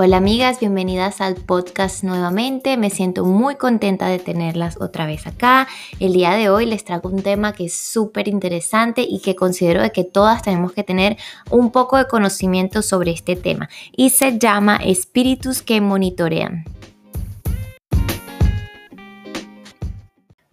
Hola amigas, bienvenidas al podcast nuevamente. Me siento muy contenta de tenerlas otra vez acá. El día de hoy les traigo un tema que es súper interesante y que considero de que todas tenemos que tener un poco de conocimiento sobre este tema y se llama espíritus que monitorean.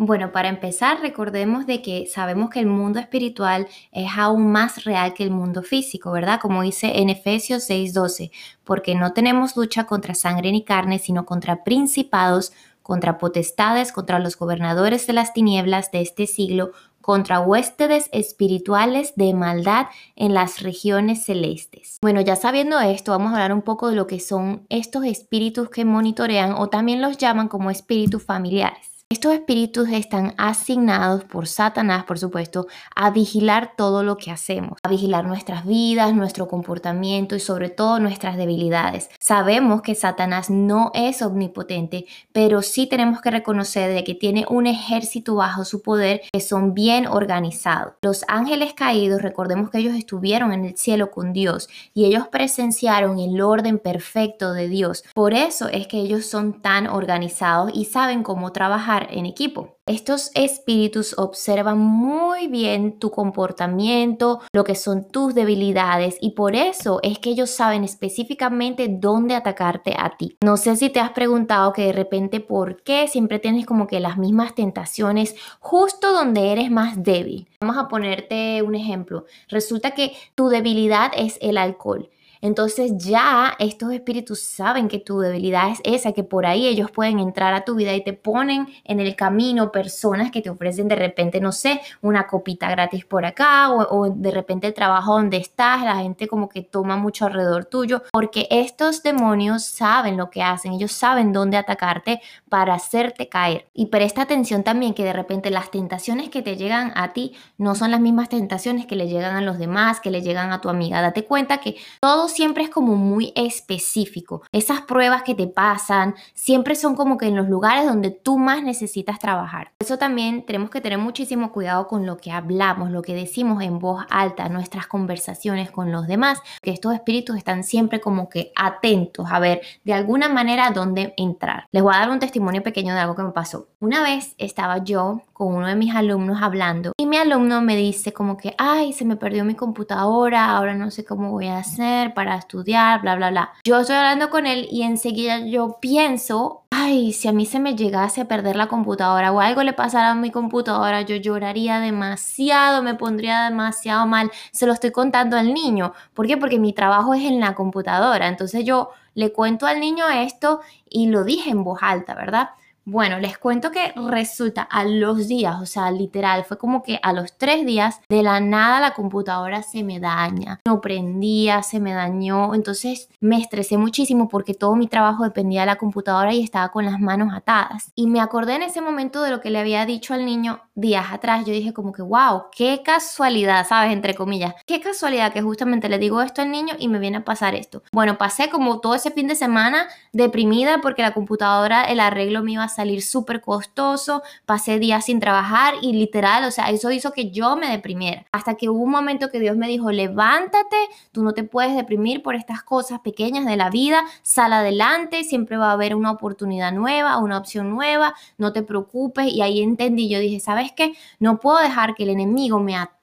Bueno, para empezar, recordemos de que sabemos que el mundo espiritual es aún más real que el mundo físico, ¿verdad? Como dice en Efesios 6:12, porque no tenemos lucha contra sangre ni carne, sino contra principados, contra potestades, contra los gobernadores de las tinieblas de este siglo, contra huéspedes espirituales de maldad en las regiones celestes. Bueno, ya sabiendo esto, vamos a hablar un poco de lo que son estos espíritus que monitorean o también los llaman como espíritus familiares. Estos espíritus están asignados por Satanás, por supuesto, a vigilar todo lo que hacemos, a vigilar nuestras vidas, nuestro comportamiento y sobre todo nuestras debilidades. Sabemos que Satanás no es omnipotente, pero sí tenemos que reconocer de que tiene un ejército bajo su poder que son bien organizados. Los ángeles caídos, recordemos que ellos estuvieron en el cielo con Dios y ellos presenciaron el orden perfecto de Dios. Por eso es que ellos son tan organizados y saben cómo trabajar en equipo. Estos espíritus observan muy bien tu comportamiento, lo que son tus debilidades y por eso es que ellos saben específicamente dónde atacarte a ti. No sé si te has preguntado que de repente por qué siempre tienes como que las mismas tentaciones justo donde eres más débil. Vamos a ponerte un ejemplo. Resulta que tu debilidad es el alcohol. Entonces ya estos espíritus saben que tu debilidad es esa, que por ahí ellos pueden entrar a tu vida y te ponen en el camino personas que te ofrecen de repente, no sé, una copita gratis por acá o, de repente el trabajo donde estás, la gente como que toma mucho alrededor tuyo, porque estos demonios saben lo que hacen, ellos saben dónde atacarte para hacerte caer. Y presta atención también que de repente las tentaciones que te llegan a ti no son las mismas tentaciones que le llegan a los demás, que le llegan a tu amiga. Date cuenta que todos siempre es como muy específico. Esas pruebas que te pasan siempre son como que en los lugares donde tú más necesitas trabajar. eso también tenemos que tener muchísimo cuidado con lo que hablamos, lo que decimos en voz alta, nuestras conversaciones con los demás, que estos espíritus están siempre como que atentos a ver de alguna manera dónde entrar. Les voy a dar un testimonio pequeño de algo que me pasó. Una vez estaba yo con uno de mis alumnos hablando y mi alumno me dice como que, ay, se me perdió mi computadora, ahora no sé cómo voy a hacer para estudiar, bla, bla, bla. Yo estoy hablando con él y enseguida yo pienso, ay, si a mí se me llegase a perder la computadora o algo le pasara a mi computadora, yo lloraría demasiado, me pondría demasiado mal. Se lo estoy contando al niño. ¿Por qué? Porque mi trabajo es en la computadora. Entonces yo le cuento al niño esto y lo dije en voz alta, ¿verdad? Bueno, les cuento que resulta a los días, o sea, literal, fue como que a los tres días de la nada la computadora se me daña, no prendía, se me dañó, entonces me estresé muchísimo porque todo mi trabajo dependía de la computadora y estaba con las manos atadas. Y me acordé en ese momento de lo que le había dicho al niño días atrás, yo dije como que, wow, qué casualidad, ¿sabes? Entre comillas, qué casualidad que justamente le digo esto al niño y me viene a pasar esto. Bueno, pasé como todo ese fin de semana deprimida porque la computadora, el arreglo me iba a salir súper costoso, pasé días sin trabajar y literal, o sea, eso hizo que yo me deprimiera. Hasta que hubo un momento que Dios me dijo, levántate, tú no te puedes deprimir por estas cosas pequeñas de la vida, sal adelante, siempre va a haber una oportunidad nueva, una opción nueva, no te preocupes. Y ahí entendí, yo dije, ¿sabes qué? No puedo dejar que el enemigo me ataque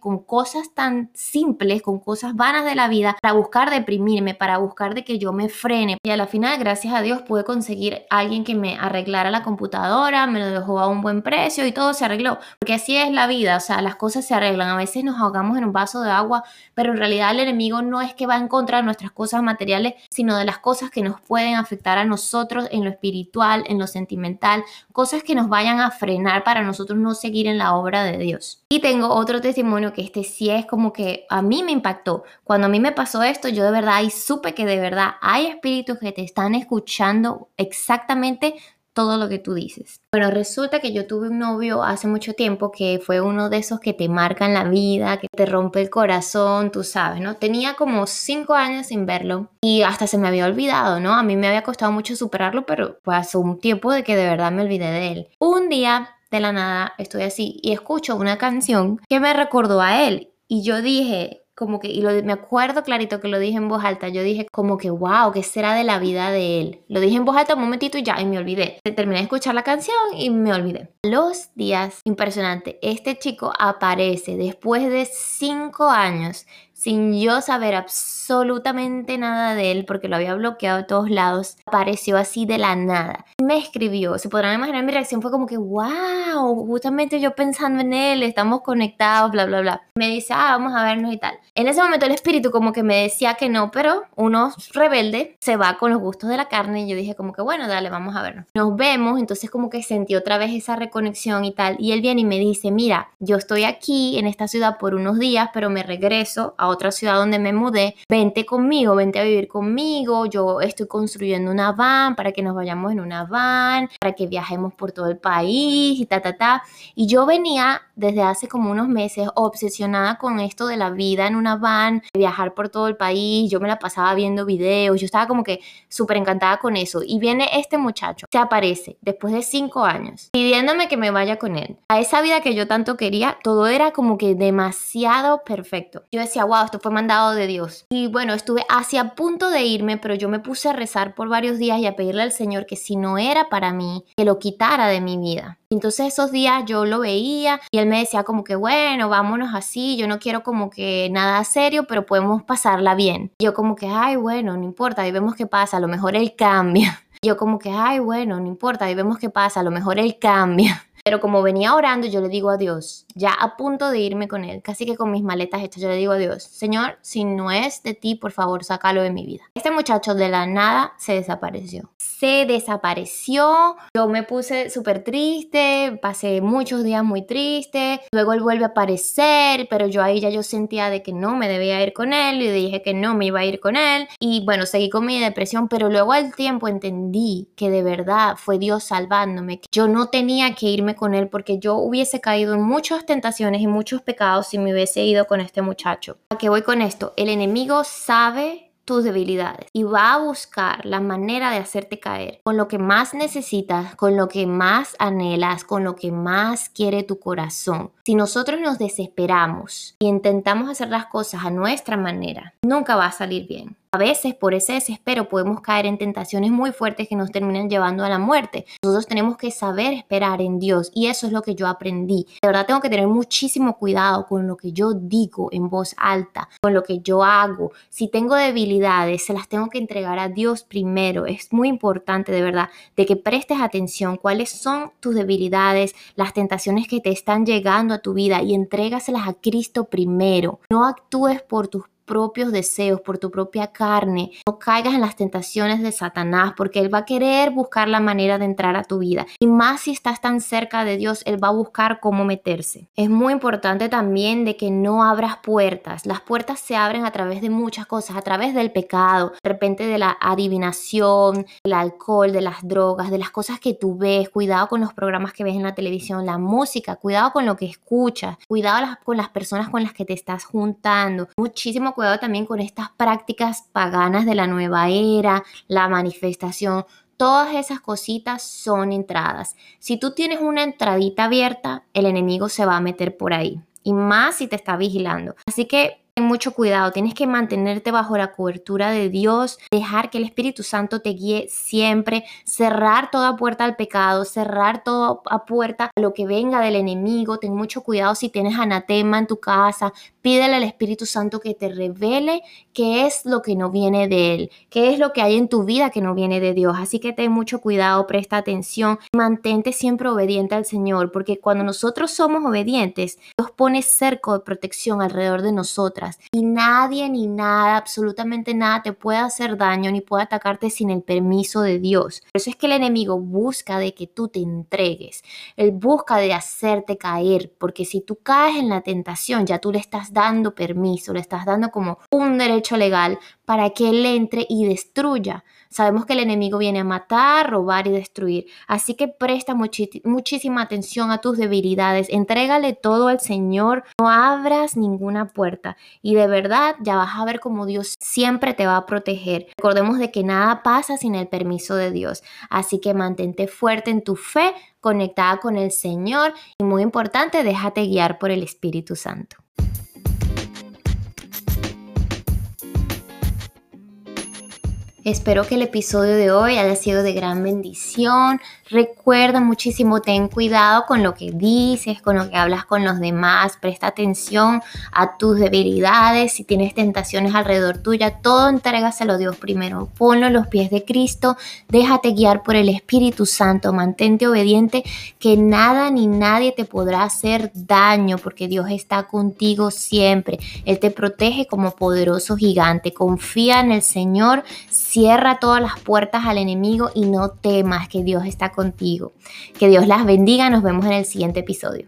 con cosas tan simples, con cosas vanas de la vida, para buscar deprimirme, para buscar de que yo me frene. Y a la final, gracias a Dios, pude conseguir a alguien que me arreglara la computadora, me lo dejó a un buen precio y todo se arregló. Porque así es la vida, o sea, las cosas se arreglan. A veces nos ahogamos en un vaso de agua, pero en realidad el enemigo no es que va en contra de nuestras cosas materiales, sino de las cosas que nos pueden afectar a nosotros en lo espiritual, en lo sentimental, cosas que nos vayan a frenar para nosotros no seguir en la obra de Dios. Y tengo otro testimonio que este sí es como que a mí me impactó. Cuando a mí me pasó esto, yo de verdad y supe que de verdad hay espíritus que te están escuchando exactamente todo lo que tú dices. Bueno, resulta que yo tuve un novio hace mucho tiempo que fue uno de esos que te marcan la vida, que te rompe el corazón, tú sabes, ¿no? Tenía como cinco años sin verlo y hasta se me había olvidado, ¿no? A mí me había costado mucho superarlo, pero pasó un tiempo de que de verdad me olvidé de él. Un día, de la nada, estoy así y escucho una canción que me recordó a él y yo dije, como que, y lo, me acuerdo clarito que lo dije en voz alta, yo dije como que, wow, ¿qué será de la vida de él? Lo dije en voz alta un momentito y ya, y me olvidé. Terminé de escuchar la canción y me olvidé. Los días, impresionante, este chico aparece después de cinco años sin yo saber absolutamente nada de él, porque lo había bloqueado de todos lados, apareció así de la nada. Me escribió, se podrán imaginar mi reacción fue como que, wow, justamente yo pensando en él, estamos conectados, bla, bla, bla. Me dice, ah, vamos a vernos y tal. En ese momento el espíritu como que me decía que no, pero uno rebelde se va con los gustos de la carne y yo dije como que, bueno, dale, vamos a vernos. Nos vemos, entonces como que sentí otra vez esa reconexión y tal. Y él viene y me dice, mira, yo estoy aquí en esta ciudad por unos días, pero me regreso a otra ciudad donde me mudé, vente conmigo, vente a vivir conmigo, yo estoy construyendo una van para que nos vayamos en una van, para que viajemos por todo el país y ta, ta, ta. Y yo venía desde hace como unos meses obsesionada con esto de la vida en una van, viajar por todo el país, yo me la pasaba viendo videos, yo estaba como que súper encantada con eso. Y viene este muchacho, se aparece después de cinco años, pidiéndome que me vaya con él. A esa vida que yo tanto quería, todo era como que demasiado perfecto. Yo decía, wow, esto fue mandado de Dios. Y bueno, estuve hacia punto de irme, pero yo me puse a rezar por varios días y a pedirle al Señor que si no era para mí, que lo quitara de mi vida. Entonces esos días yo lo veía y él me decía como que bueno, vámonos así, yo no quiero como que nada serio, pero podemos pasarla bien. Yo como que, ay, bueno, no importa, ahí vemos qué pasa, a lo mejor él cambia. Yo como que, ay, bueno, no importa, ahí vemos qué pasa, a lo mejor él cambia. Pero como venía orando, yo le digo a Dios, ya a punto de irme con él, casi que con mis maletas hechas, yo le digo a Dios, Señor, si no es de ti, por favor, sácalo de mi vida. Este muchacho de la nada se desapareció. Se desapareció, yo me puse súper triste, pasé muchos días muy triste, luego él vuelve a aparecer, pero yo ahí ya yo sentía de que no me debía ir con él y dije que no me iba a ir con él y bueno, seguí con mi depresión, pero luego al tiempo entendí que de verdad fue Dios salvándome, que yo no tenía que irme con él porque yo hubiese caído en muchas tentaciones y muchos pecados si me hubiese ido con este muchacho. ¿A qué voy con esto? El enemigo sabe tus debilidades y va a buscar la manera de hacerte caer con lo que más necesitas, con lo que más anhelas, con lo que más quiere tu corazón. Si nosotros nos desesperamos y intentamos hacer las cosas a nuestra manera, nunca va a salir bien. A veces por ese desespero podemos caer en tentaciones muy fuertes que nos terminan llevando a la muerte. Nosotros tenemos que saber esperar en Dios y eso es lo que yo aprendí. De verdad tengo que tener muchísimo cuidado con lo que yo digo en voz alta, con lo que yo hago. Si tengo debilidades, se las tengo que entregar a Dios primero. Es muy importante de verdad de que prestes atención cuáles son tus debilidades, las tentaciones que te están llegando a tu vida y entrégaselas a Cristo primero. No actúes por tus propios deseos, por tu propia carne. No caigas en las tentaciones de Satanás porque Él va a querer buscar la manera de entrar a tu vida. Y más si estás tan cerca de Dios, Él va a buscar cómo meterse. Es muy importante también de que no abras puertas. Las puertas se abren a través de muchas cosas, a través del pecado, de repente de la adivinación, del alcohol, de las drogas, de las cosas que tú ves. Cuidado con los programas que ves en la televisión, la música, cuidado con lo que escuchas, cuidado con las personas con las que te estás juntando. Muchísimo cuidado también con estas prácticas paganas de la nueva era, la manifestación. Todas esas cositas son entradas. Si tú tienes una entradita abierta, el enemigo se va a meter por ahí. Y más si te está vigilando. Así que ten mucho cuidado, tienes que mantenerte bajo la cobertura de Dios, dejar que el Espíritu Santo te guíe siempre, cerrar toda puerta al pecado, cerrar toda puerta a lo que venga del enemigo. Ten mucho cuidado si tienes anatema en tu casa, pídele al Espíritu Santo que te revele qué es lo que no viene de Él, qué es lo que hay en tu vida que no viene de Dios. Así que ten mucho cuidado, presta atención, mantente siempre obediente al Señor, porque cuando nosotros somos obedientes, Dios pone cerco de protección alrededor de nosotras y nadie ni nada, absolutamente nada te puede hacer daño ni puede atacarte sin el permiso de Dios. Por eso es que el enemigo busca de que tú te entregues. Él busca de hacerte caer, porque si tú caes en la tentación, ya tú le estás dando permiso, le estás dando como un derecho legal para que él entre y destruya. Sabemos que el enemigo viene a matar, robar y destruir. Así que presta muchísima atención a tus debilidades. Entrégale todo al Señor. No abras ninguna puerta. Y de verdad ya vas a ver cómo Dios siempre te va a proteger. Recordemos de que nada pasa sin el permiso de Dios. Así que mantente fuerte en tu fe, conectada con el Señor. Y muy importante, déjate guiar por el Espíritu Santo. Espero que el episodio de hoy haya sido de gran bendición. Recuerda muchísimo, ten cuidado con lo que dices, con lo que hablas con los demás. Presta atención a tus debilidades. Si tienes tentaciones alrededor tuya, todo entrégaselo a Dios primero. Ponlo en los pies de Cristo. Déjate guiar por el Espíritu Santo. Mantente obediente, que nada ni nadie te podrá hacer daño, porque Dios está contigo siempre. Él te protege como poderoso gigante. Confía en el Señor Cierra todas las puertas al enemigo y no temas que Dios está contigo. Que Dios las bendiga. Nos vemos en el siguiente episodio.